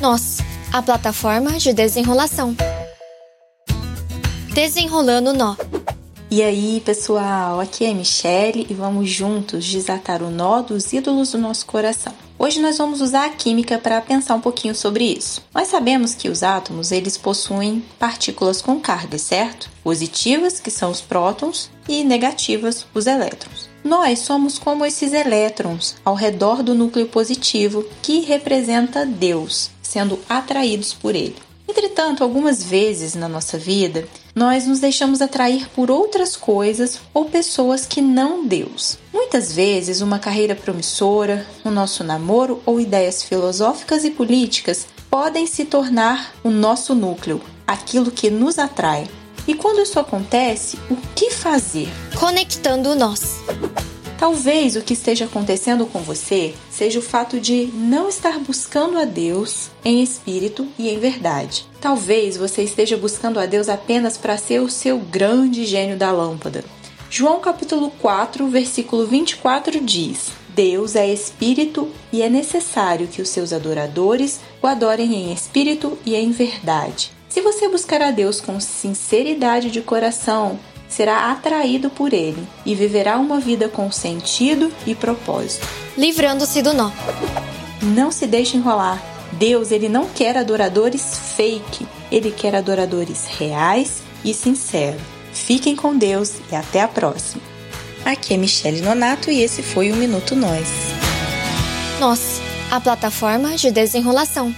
Nós, a plataforma de desenrolação. Desenrolando nó. E aí, pessoal, aqui é Michelle e vamos juntos desatar o nó dos ídolos do nosso coração. Hoje nós vamos usar a química para pensar um pouquinho sobre isso. Nós sabemos que os átomos, eles possuem partículas com carga, certo? Positivas, que são os prótons, e negativas, os elétrons. Nós somos como esses elétrons ao redor do núcleo positivo, que representa Deus, sendo atraídos por ele. Entretanto, algumas vezes na nossa vida, nós nos deixamos atrair por outras coisas ou pessoas que não Deus. Muitas vezes, uma carreira promissora, o nosso namoro ou ideias filosóficas e políticas podem se tornar o nosso núcleo, aquilo que nos atrai. E quando isso acontece, o que fazer? Conectando nós. Talvez o que esteja acontecendo com você seja o fato de não estar buscando a Deus em espírito e em verdade. Talvez você esteja buscando a Deus apenas para ser o seu grande gênio da lâmpada. João capítulo 4, versículo 24 diz: Deus é espírito e é necessário que os seus adoradores o adorem em espírito e em verdade. Se você buscar a Deus com sinceridade de coração, será atraído por ele e viverá uma vida com sentido e propósito. Livrando-se do nó. Não se deixe enrolar. Deus, ele não quer adoradores fake, ele quer adoradores reais e sinceros. Fiquem com Deus e até a próxima. Aqui é Michele Nonato e esse foi o Minuto Nós. Nós, a plataforma de desenrolação.